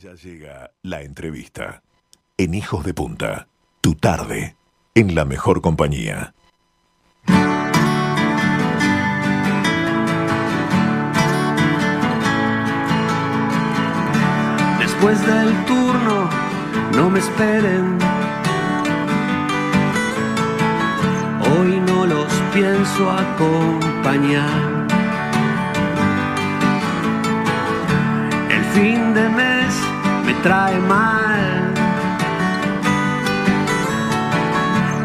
Ya llega la entrevista. En Hijos de Punta, tu tarde, en la mejor compañía. Después del turno, no me esperen. Hoy no los pienso acompañar. El fin de mes me trae mal.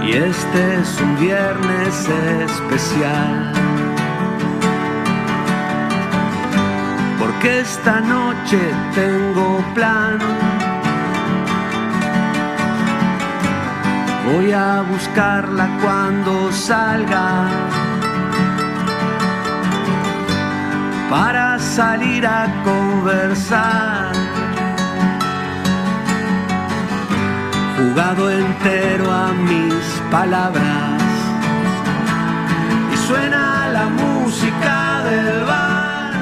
Y este es un viernes especial. Porque esta noche tengo plan. Voy a buscarla cuando salga. Para salir a conversar. Jugado entero a mis palabras. Y suena la música del bar.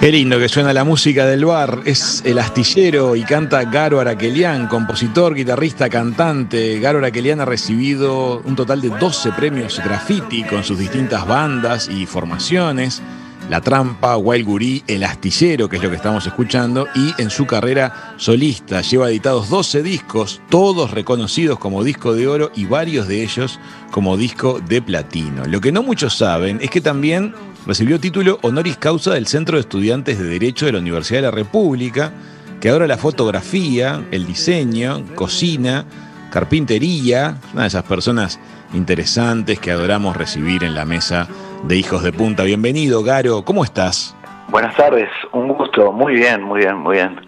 Qué lindo que suena la música del bar. Es el astillero y canta Garo Araquelian, compositor, guitarrista, cantante. Garo Araquelian ha recibido un total de 12 premios graffiti con sus distintas bandas y formaciones. La Trampa, Wild Gurí, El Astillero, que es lo que estamos escuchando, y en su carrera solista lleva editados 12 discos, todos reconocidos como disco de oro y varios de ellos como disco de platino. Lo que no muchos saben es que también recibió título honoris causa del Centro de Estudiantes de Derecho de la Universidad de la República, que ahora la fotografía, el diseño, cocina, carpintería, una de esas personas interesantes que adoramos recibir en la mesa de Hijos de Punta. Bienvenido, Garo, ¿cómo estás? Buenas tardes, un gusto, muy bien, muy bien, muy bien,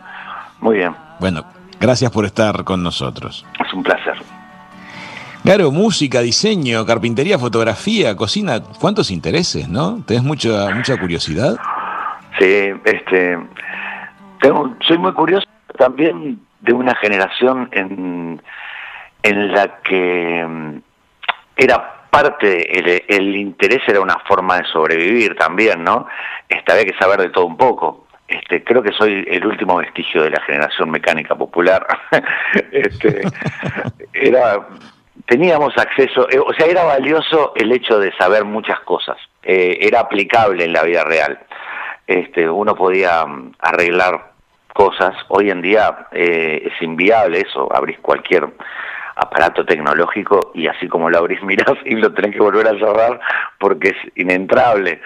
muy bien. Bueno, gracias por estar con nosotros. Es un placer. Garo, música, diseño, carpintería, fotografía, cocina, ¿cuántos intereses, no? ¿Tenés mucha, mucha curiosidad? Sí, este, tengo, soy muy curioso también de una generación en, en la que mm, era parte, el, el interés era una forma de sobrevivir también, ¿no? Este, había que saber de todo un poco. Este, creo que soy el último vestigio de la generación mecánica popular. este, era, teníamos acceso, eh, o sea, era valioso el hecho de saber muchas cosas. Eh, era aplicable en la vida real. Este, uno podía mm, arreglar cosas. Hoy en día eh, es inviable eso. Abrís cualquier aparato tecnológico y así como lo abrís mirás y lo tenés que volver a cerrar porque es inentrable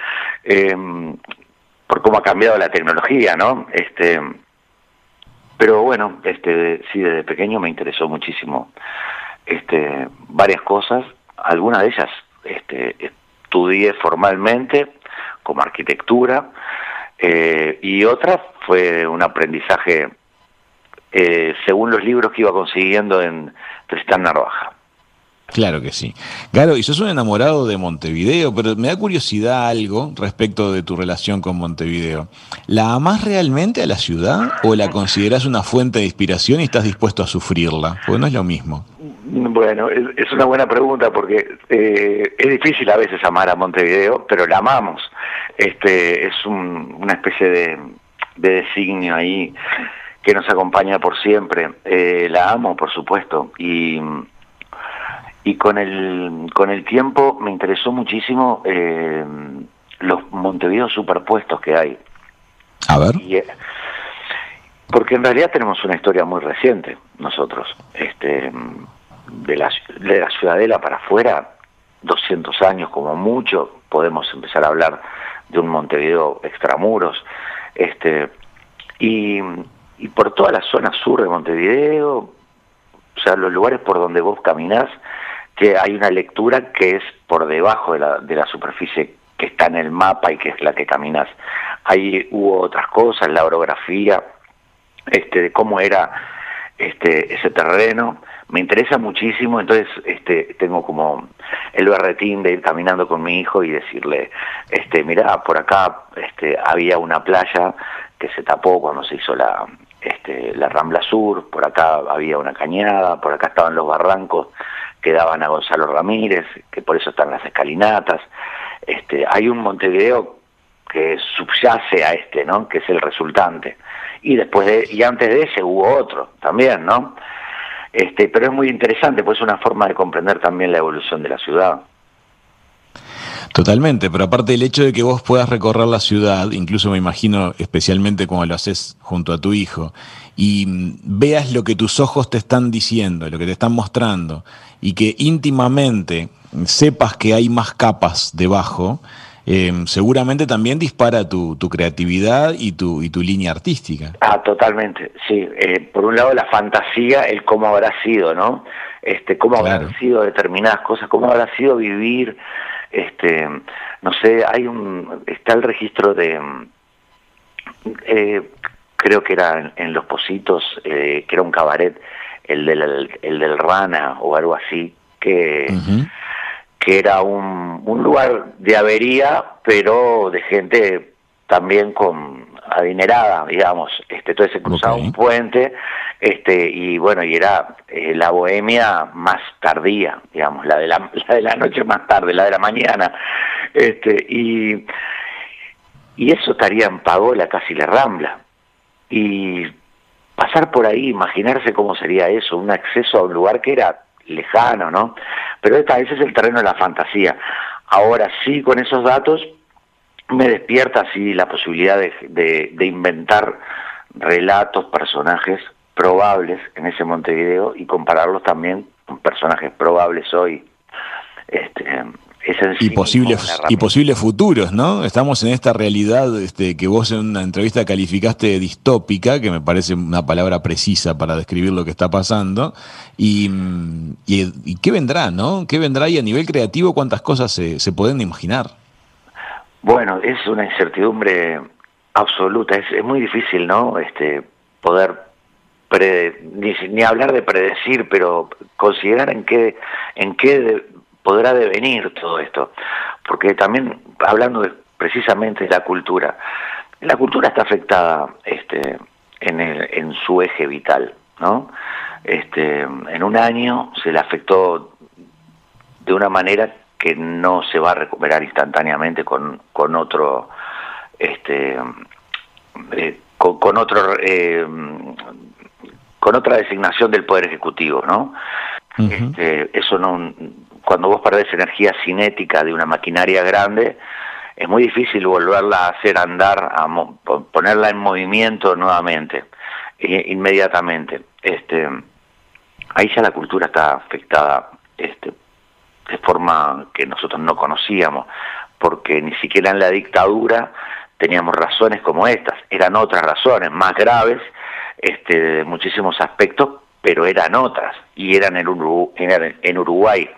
eh, por cómo ha cambiado la tecnología, ¿no? Este, pero bueno, este, sí, desde pequeño me interesó muchísimo este, varias cosas, algunas de ellas este, estudié formalmente como arquitectura eh, y otras fue un aprendizaje eh, según los libros que iba consiguiendo en Tristán Narvaja. Claro que sí. Garo, y sos un enamorado de Montevideo, pero me da curiosidad algo respecto de tu relación con Montevideo. ¿La amás realmente a la ciudad o la consideras una fuente de inspiración y estás dispuesto a sufrirla? Porque no es lo mismo. Bueno, es, es una buena pregunta porque eh, es difícil a veces amar a Montevideo, pero la amamos. Este es un, una especie de, de designio ahí que nos acompaña por siempre. Eh, la amo, por supuesto, y y con el, con el tiempo me interesó muchísimo eh, los Montevideo superpuestos que hay. A ver. Y, eh, porque en realidad tenemos una historia muy reciente nosotros. Este, de, la, de la ciudadela para afuera, 200 años como mucho, podemos empezar a hablar de un Montevideo extramuros. Este, y, y por toda la zona sur de Montevideo, o sea, los lugares por donde vos caminás, que hay una lectura que es por debajo de la, de la superficie que está en el mapa y que es la que caminas. Ahí hubo otras cosas, la orografía, este, de cómo era este, ese terreno. Me interesa muchísimo, entonces este, tengo como el berretín de ir caminando con mi hijo y decirle, este, mira, por acá este, había una playa que se tapó cuando se hizo la, este, la Rambla Sur, por acá había una cañada, por acá estaban los barrancos que daban a Gonzalo Ramírez, que por eso están las escalinatas. Este, hay un Montevideo que subyace a este, ¿no? Que es el resultante. Y después de, y antes de ese hubo otro también, ¿no? Este, pero es muy interesante, pues es una forma de comprender también la evolución de la ciudad. Totalmente, pero aparte del hecho de que vos puedas recorrer la ciudad, incluso me imagino especialmente como lo haces junto a tu hijo, y mm, veas lo que tus ojos te están diciendo, lo que te están mostrando, y que íntimamente sepas que hay más capas debajo, eh, seguramente también dispara tu, creatividad y tu, y tu línea artística. Ah, totalmente, sí. Eh, por un lado la fantasía, el cómo habrá sido, ¿no? Este, cómo habrán sido determinadas cosas, cómo habrá sido vivir, este, no sé, hay un, está el registro de, eh, creo que era en, Los Positos, que era un cabaret, el del, el del Rana o algo así, que que era un, un lugar de avería, pero de gente también con adinerada, digamos. Este, entonces se cruzaba un puente, este, y bueno, y era eh, la bohemia más tardía, digamos, la de la, la de la noche más tarde, la de la mañana. Este, y, y eso estaría en Pagola, casi la Rambla. Y pasar por ahí, imaginarse cómo sería eso, un acceso a un lugar que era lejano, ¿no? Pero esta, ese es el terreno de la fantasía. Ahora sí, con esos datos me despierta así la posibilidad de, de, inventar relatos, personajes probables en ese Montevideo y compararlos también con personajes probables hoy. Este, y posibles y posibles futuros, ¿no? Estamos en esta realidad este, que vos en una entrevista calificaste distópica, que me parece una palabra precisa para describir lo que está pasando. Y, y, qué vendrá, ¿no? ¿Qué vendrá y a nivel creativo cuántas cosas se, se pueden imaginar? Bueno, es una incertidumbre absoluta, es, es muy difícil, ¿no? Este, poder ni, hablar de predecir, pero considerar en qué, en qué podrá devenir todo esto. Porque también, hablando de, precisamente de la cultura, la cultura está afectada este, en, el, en su eje vital, ¿no? Este, en un año se le afectó de una manera que no se va a recuperar instantáneamente con, con otro este eh, con, otro eh, con otra designación del poder ejecutivo no este, eso no cuando vos perdés energía cinética de una maquinaria grande, es muy difícil volverla a hacer andar, a ponerla en movimiento nuevamente, inmediatamente. Este, ahí ya la cultura está afectada este, de forma que nosotros no conocíamos, porque ni siquiera en la dictadura teníamos razones como estas, eran otras razones más graves este, de muchísimos aspectos, pero eran otras, y eran en, en Uruguay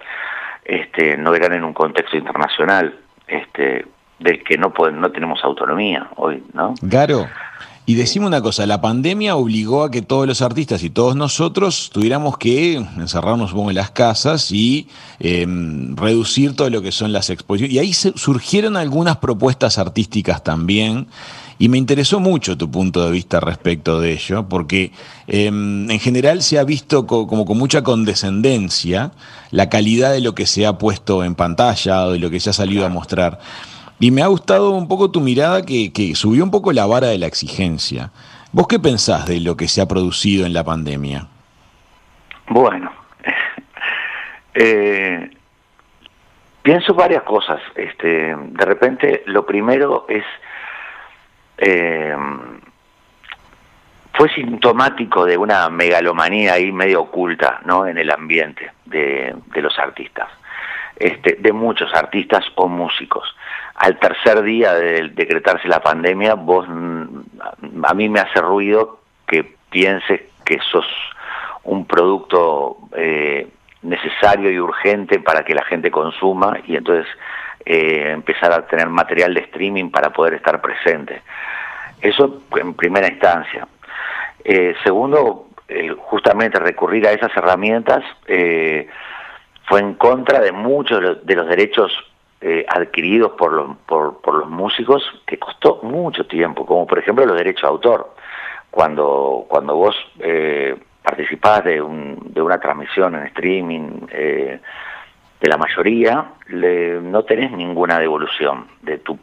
este, no eran en un contexto internacional, este, del que no, no tenemos autonomía hoy, ¿no? Claro. Y decime una cosa, la pandemia obligó a que todos los artistas y todos nosotros tuviéramos que encerrarnos en las casas y em, reducir todo lo que son las exposiciones. Y ahí surgieron algunas propuestas artísticas también y me interesó mucho tu punto de vista respecto de ello, porque em, en general se ha visto como con mucha condescendencia la calidad de lo que se ha puesto en pantalla o de lo que se ha salido a mostrar. Y me ha gustado un poco tu mirada que, subió un poco la vara de la exigencia. ¿Vos qué pensás de lo que se ha producido en la pandemia? Bueno, eh, pienso varias cosas. Este, de repente, lo primero es eh, fue sintomático de una megalomanía ahí medio oculta ¿no? en el ambiente de, los artistas, este, de muchos artistas o músicos. Al tercer día de decretarse la pandemia, vos a mí me hace ruido que pienses que sos un producto eh, necesario y urgente para que la gente consuma y entonces eh, empezar a tener material de streaming para poder estar presente. Eso en primera instancia. Eh, segundo, justamente recurrir a esas herramientas eh, fue en contra de muchos de los derechos adquiridos por los, por, por, los músicos, que costó mucho tiempo, como por ejemplo los derechos de autor. Cuando, cuando vos participás de, un, de una transmisión en streaming, de la mayoría, no tenés ninguna devolución de tu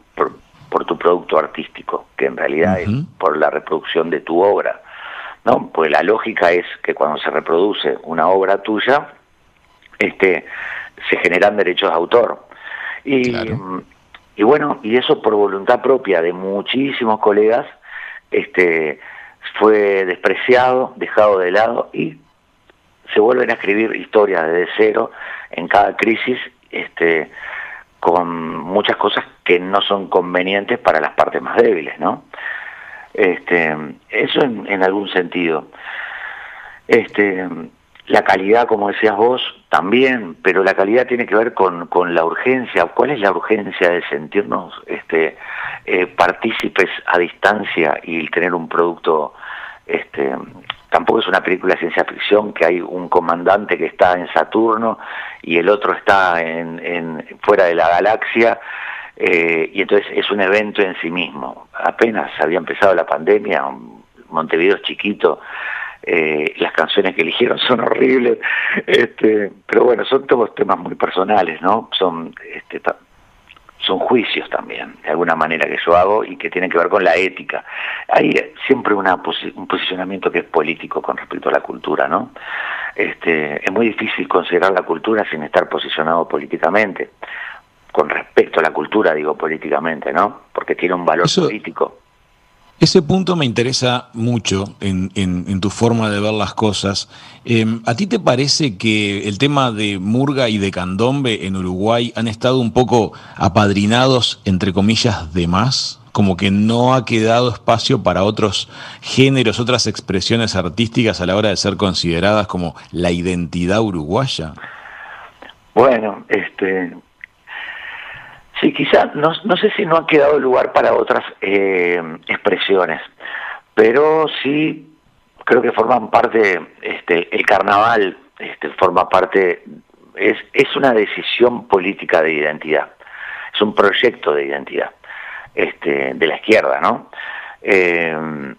por tu producto artístico, que en realidad es por la reproducción de tu obra. ¿no? Pues la lógica es que cuando se reproduce una obra tuya, este, se generan derechos de autor. Y, y bueno, y eso por voluntad propia de muchísimos colegas, este, fue despreciado, dejado de lado y se vuelven a escribir historias desde cero en cada crisis, este, con muchas cosas que no son convenientes para las partes más débiles, ¿no? Este, eso en, en algún sentido. Este, la calidad, como decías vos, también, pero la calidad tiene que ver con, con la urgencia. ¿Cuál es la urgencia de sentirnos este, eh, partícipes a distancia y tener un producto este, tampoco es una película de ciencia ficción que hay un comandante que está en Saturno y el otro está en, en fuera de la galaxia eh, y entonces es un evento en sí mismo. Apenas había empezado la pandemia, Montevideo es chiquito, eh, las canciones que eligieron son horribles, este, pero bueno, son todos temas muy personales, ¿no? Son este, son juicios también, de alguna manera que yo hago y que tienen que ver con la ética. Hay siempre una un posicionamiento que es político con respecto a la cultura, ¿no? Este, es muy difícil considerar la cultura sin estar posicionado políticamente. Con respecto a la cultura, digo políticamente, ¿no? Porque tiene un valor político. Ese punto me interesa mucho en, tu forma de ver las cosas. Em, ¿A ti te parece que el tema de Murga y de Candombe en Uruguay han estado un poco apadrinados, entre comillas, de más? Como que no ha quedado espacio para otros géneros, otras expresiones artísticas a la hora de ser consideradas como la identidad uruguaya. Bueno, este, Sí, quizá, no, no sé si no ha quedado lugar para otras eh, expresiones, pero sí creo que forman parte, este, el carnaval este, forma parte, es, es una decisión política de identidad, es un proyecto de identidad este, de la izquierda, ¿no? Eh,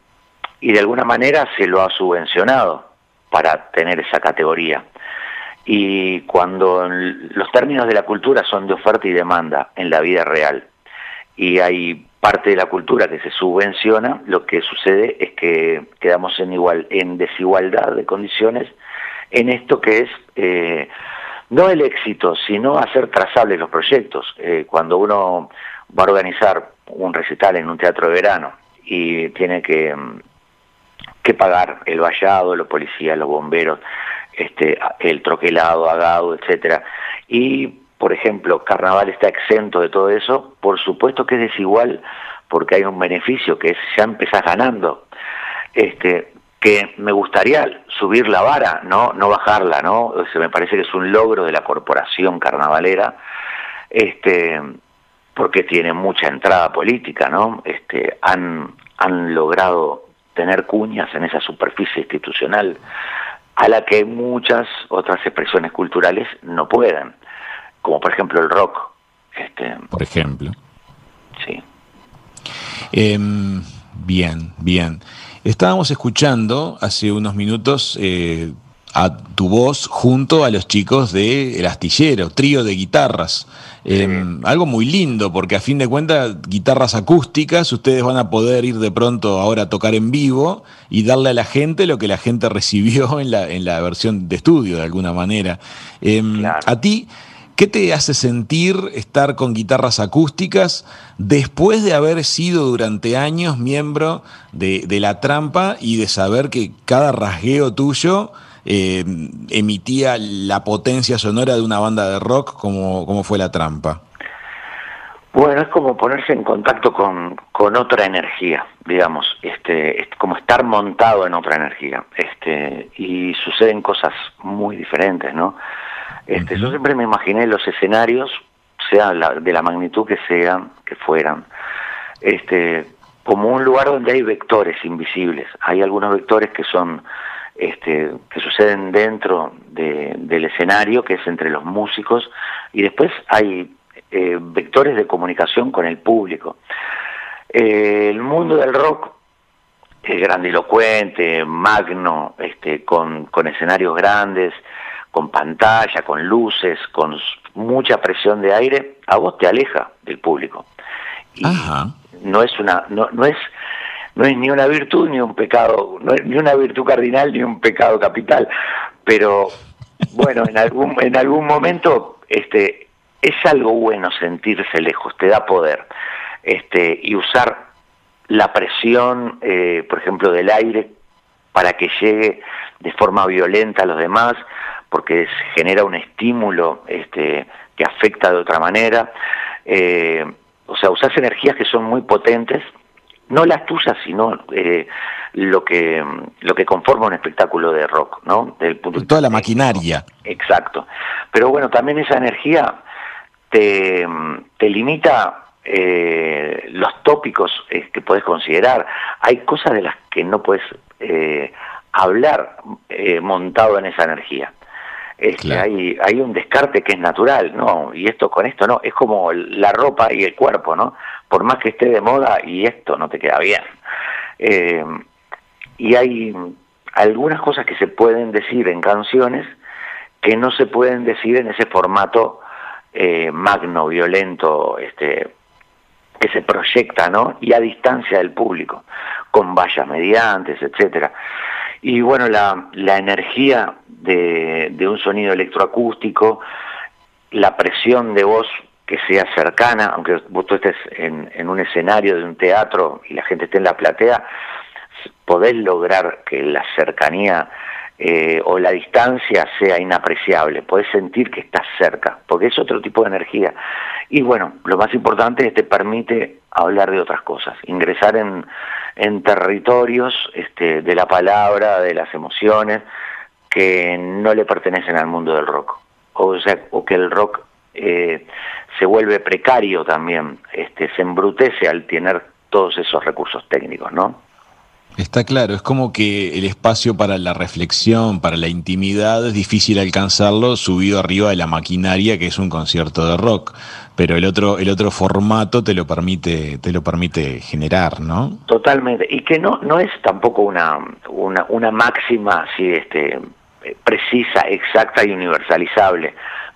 y de alguna manera se lo ha subvencionado para tener esa categoría y cuando los términos de la cultura son de oferta y demanda en la vida real y hay parte de la cultura que se subvenciona, lo que sucede es que quedamos en igual en desigualdad de condiciones en esto que es eh, no el éxito, sino hacer trazables los proyectos. Eh, cuando uno va a organizar un recital en un teatro de verano y tiene que, que pagar el vallado, los policías, los bomberos, este, el troquelado, agado, etcétera. Y, por ejemplo, Carnaval está exento de todo eso, por supuesto que es desigual porque hay un beneficio que es ya empezás ganando. Este, que me gustaría subir la vara, no, no bajarla, ¿no? me parece que es un logro de la corporación carnavalera, este, porque tiene mucha entrada política, ¿no? Este, han logrado tener cuñas en esa superficie institucional a la que muchas otras expresiones culturales no pueden, como por ejemplo el rock. Este, por ejemplo. Sí. Em, bien, bien. Estábamos escuchando hace unos minutos eh, a tu voz junto a los chicos de El Astillero, trío de guitarras. Em, algo muy lindo, porque a fin de cuentas, guitarras acústicas, ustedes van a poder ir de pronto ahora a tocar en vivo y darle a la gente lo que la gente recibió en la, en la versión de estudio, de alguna manera. Em, a ti, ¿Qué te hace sentir estar con guitarras acústicas después de haber sido durante años miembro de, de, La Trampa y de saber que cada rasgueo tuyo eh, emitía la potencia sonora de una banda de rock como, como fue La Trampa? Bueno, es como ponerse en contacto con, con otra energía, digamos, este, es como estar montado en otra energía, este, y suceden cosas muy diferentes, ¿no? Este, Yo siempre me imaginé los escenarios, sea de la magnitud que sean, que fueran, este, como un lugar donde hay vectores invisibles. Hay algunos vectores que son este, que suceden dentro del escenario, que es entre los músicos, y después hay eh, vectores de comunicación con el público. Eh, el mundo del rock es grandilocuente, magno, este, con, con escenarios grandes, con pantalla, con luces, con mucha presión de aire, a vos te aleja del público. no es una, no, no es no es ni una virtud ni un pecado, no es ni una virtud cardinal ni un pecado capital, pero bueno, en algún en algún momento este es algo bueno sentirse lejos, te da poder. Este y usar la presión, eh, por ejemplo, del aire para que llegue de forma violenta a los demás, porque genera un estímulo este, que afecta de otra manera. Eh, o sea, usas energías que son muy potentes no las tuyas, sino eh, lo que lo que conforma un espectáculo de rock, ¿no? Del punto Toda la maquinaria. Exacto. Pero bueno, también esa energía te, te limita eh, los tópicos eh, que puedes considerar. Hay cosas de las que no puedes eh, hablar eh, montado en esa energía. Este, hay, hay un descarte que es natural, ¿no? Y esto con esto no, es como la ropa y el cuerpo, ¿no? Por más que esté de moda y esto no te queda bien. Eh, y hay algunas cosas que se pueden decir en canciones que no se pueden decir en ese formato eh, magno, violento, este, que se proyecta, ¿no? Y a distancia del público, con vallas mediantes, etcétera. Y bueno, la, la energía de, un sonido electroacústico, la presión de voz que sea cercana, aunque vos estés en, en, un escenario de un teatro y la gente esté en la platea, podés lograr que la cercanía eh, o la distancia sea inapreciable, podés sentir que estás cerca, porque es otro tipo de energía. Y bueno, lo más importante es que te permite hablar de otras cosas, ingresar en, en territorios este, de la palabra, de las emociones, que no le pertenecen al mundo del rock. O, sea, o que el rock eh, se vuelve precario también, este, se embrutece al tener todos esos recursos técnicos, ¿no? Está claro, es como que el espacio para la reflexión, para la intimidad, es difícil alcanzarlo subido arriba de la maquinaria que es un concierto de rock, pero el otro el otro formato te lo permite te lo permite generar, ¿no? Totalmente, y que no no es tampoco una una, máxima así este precisa, exacta y universalizable,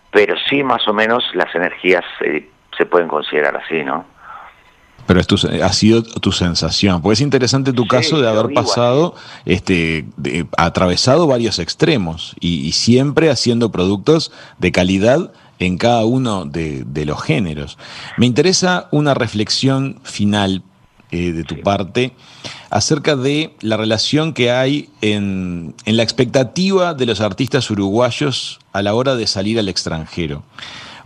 pero sí más o menos las energías eh, se pueden considerar así, ¿no? Pero esto ha sido tu sensación, porque es interesante tu caso de haber pasado, este, de, atravesado varios extremos y, siempre haciendo productos de calidad en cada uno de, de, los géneros. Me interesa una reflexión final eh, de tu parte acerca de la relación que hay en, en la expectativa de los artistas uruguayos a la hora de salir al extranjero.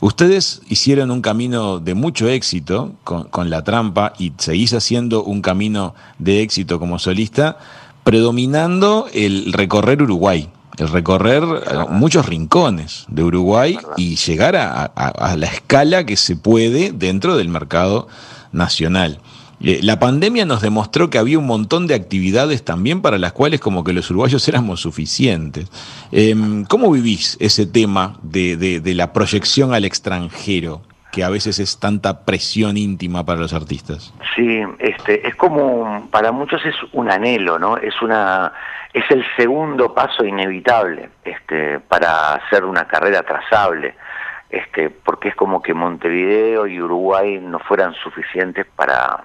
Ustedes hicieron un camino de mucho éxito con, La Trampa y seguís haciendo un camino de éxito como solista, predominando el recorrer Uruguay, el recorrer eh, muchos rincones de Uruguay y llegar a, la escala que se puede dentro del mercado nacional. La pandemia nos demostró que había un montón de actividades también para las cuales como que los uruguayos éramos suficientes. Em, ¿Cómo vivís ese tema de, la proyección al extranjero? que a veces es tanta presión íntima para los artistas. Sí, este, es como, para muchos es un anhelo, ¿no? Es una, es el segundo paso inevitable, este, para hacer una carrera trazable, este, porque es como que Montevideo y Uruguay no fueran suficientes para,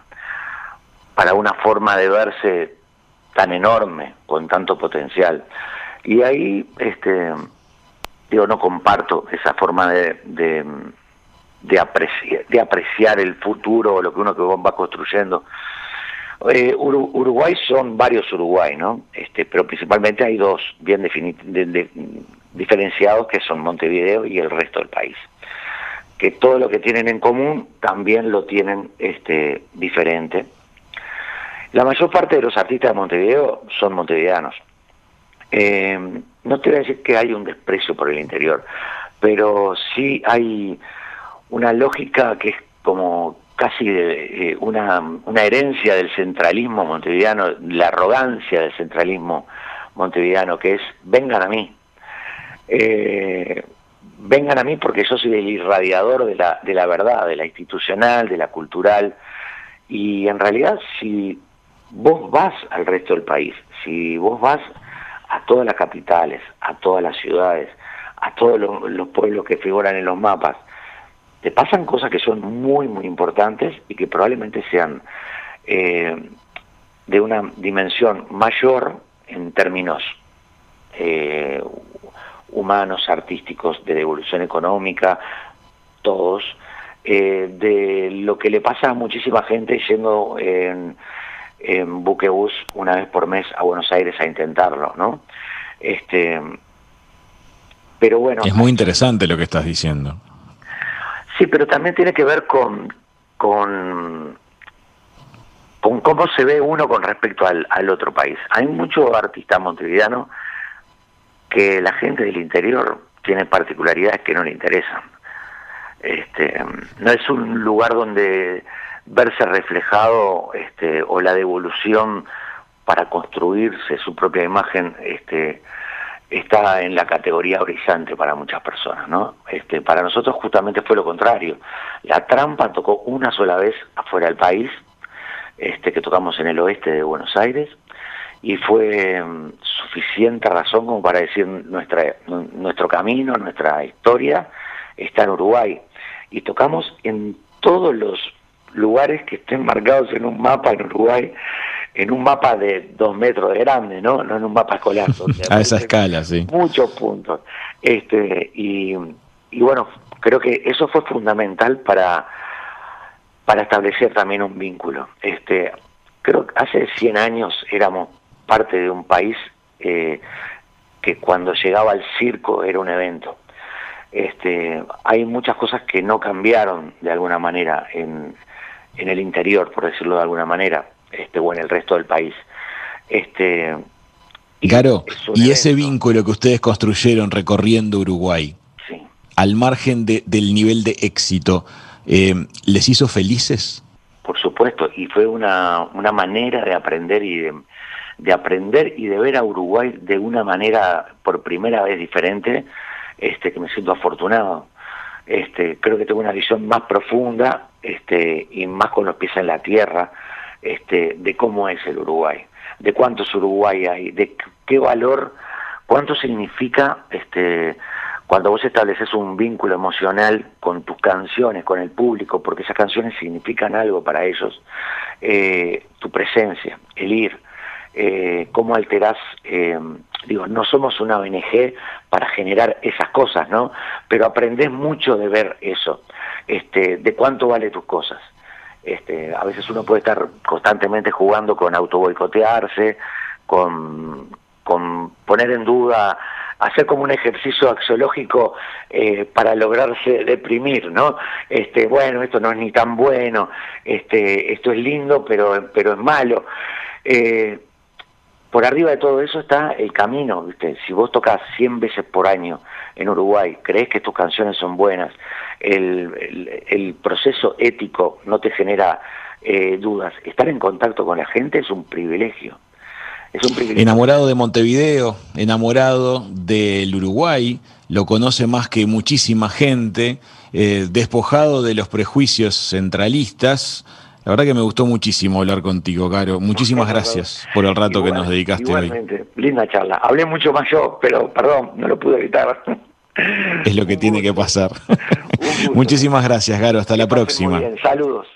para una forma de verse tan enorme, con tanto potencial. Y ahí, este, digo, no comparto esa forma de, de, apreciar, de apreciar el futuro o lo que uno que va construyendo. Eh, Uruguay son varios Uruguay, ¿no? Este, pero principalmente hay dos bien diferenciados que son Montevideo y el resto del país. Que todo lo que tienen en común también lo tienen este, diferente la mayor parte de los artistas de Montevideo son montevideanos. Eh, no te voy a decir que hay un desprecio por el interior, pero sí hay una lógica que es como casi de, eh, una, una herencia del centralismo montevideano, la arrogancia del centralismo montevideano, que es vengan a mí. Eh, vengan a mí porque yo soy el irradiador de la, de la verdad, de la institucional, de la cultural, y en realidad si vos vas al resto del país, si vos vas a todas las capitales, a todas las ciudades, a todos los, pueblos que figuran en los mapas, te pasan cosas que son muy, muy importantes y que probablemente sean eh, de una dimensión mayor en términos eh, humanos, artísticos, de devolución económica, todos, eh, de lo que le pasa a muchísima gente yendo en, en buquebús una vez por mes a Buenos Aires a intentarlo, ¿no? Este, pero bueno. Es muy interesante lo que estás diciendo. Sí, pero también tiene que ver con, con, con cómo se ve uno con respecto al, al otro país. Hay muchos artistas montevideanos que la gente del interior tiene particularidades que no le interesan. Este, no es un lugar donde verse reflejado este, o la devolución para construirse su propia imagen este, está en la categoría brillante para muchas personas, ¿no? Este, para nosotros justamente fue lo contrario. La trampa tocó una sola vez afuera del país, este, que tocamos en el oeste de Buenos Aires, y fue mm, suficiente razón como para decir nuestra, nuestro camino, nuestra historia está en Uruguay. Y tocamos en todos los lugares que estén marcados en un mapa en Uruguay, en un mapa de dos metros de grande, ¿no? No en un mapa escolar. a esa escala, sí. Muchos puntos. Este, y, y bueno, creo que eso fue fundamental para, para establecer también un vínculo. Este, creo que hace 100 años éramos parte de un país eh, que cuando llegaba al circo era un evento. Este, hay muchas cosas que no cambiaron de alguna manera en, en el interior, por decirlo de alguna manera, este, o en el resto del país. Este, claro, y ese vínculo que ustedes construyeron recorriendo Uruguay, al margen de, del nivel de éxito, eh, ¿les hizo felices? Por supuesto, y fue una, una manera de aprender y de, de aprender y de ver a Uruguay de una manera por primera vez diferente, este, que me siento afortunado. Este, creo que tengo una visión más profunda este, y más con los pies en la tierra este, de cómo es el Uruguay, de cuántos Uruguay hay, de qué valor, cuánto significa este, cuando vos estableces un vínculo emocional con tus canciones, con el público, porque esas canciones significan algo para ellos, eh, tu presencia, el ir, eh, cómo alterás, eh, digo, no somos una ONG para generar esas cosas, ¿no? Pero aprendés mucho de ver eso, este, de cuánto vale tus cosas. Este, a veces uno puede estar constantemente jugando con autoboicotearse, con, con poner en duda, hacer como un ejercicio axiológico eh, para lograrse deprimir, ¿no? Este, bueno, esto no es ni tan bueno, este, esto es lindo, pero, pero es malo. Eh, por arriba de todo eso está el camino, ¿viste? Si vos tocas 100 veces por año en Uruguay, crees que tus canciones son buenas, el, proceso ético no te genera eh, dudas, estar en contacto con la gente es un privilegio. Es un privilegio. Enamorado de Montevideo, enamorado del Uruguay, lo conoce más que muchísima gente, eh, despojado de los prejuicios centralistas, la verdad que me gustó muchísimo hablar contigo, Caro. Muchísimas gracias por el rato que nos dedicaste igualmente, hoy. Linda charla. Hablé mucho más yo, pero perdón, no lo pude evitar. Es lo que tiene que pasar. Muchísimas gracias, Garo. Hasta la próxima. Saludos.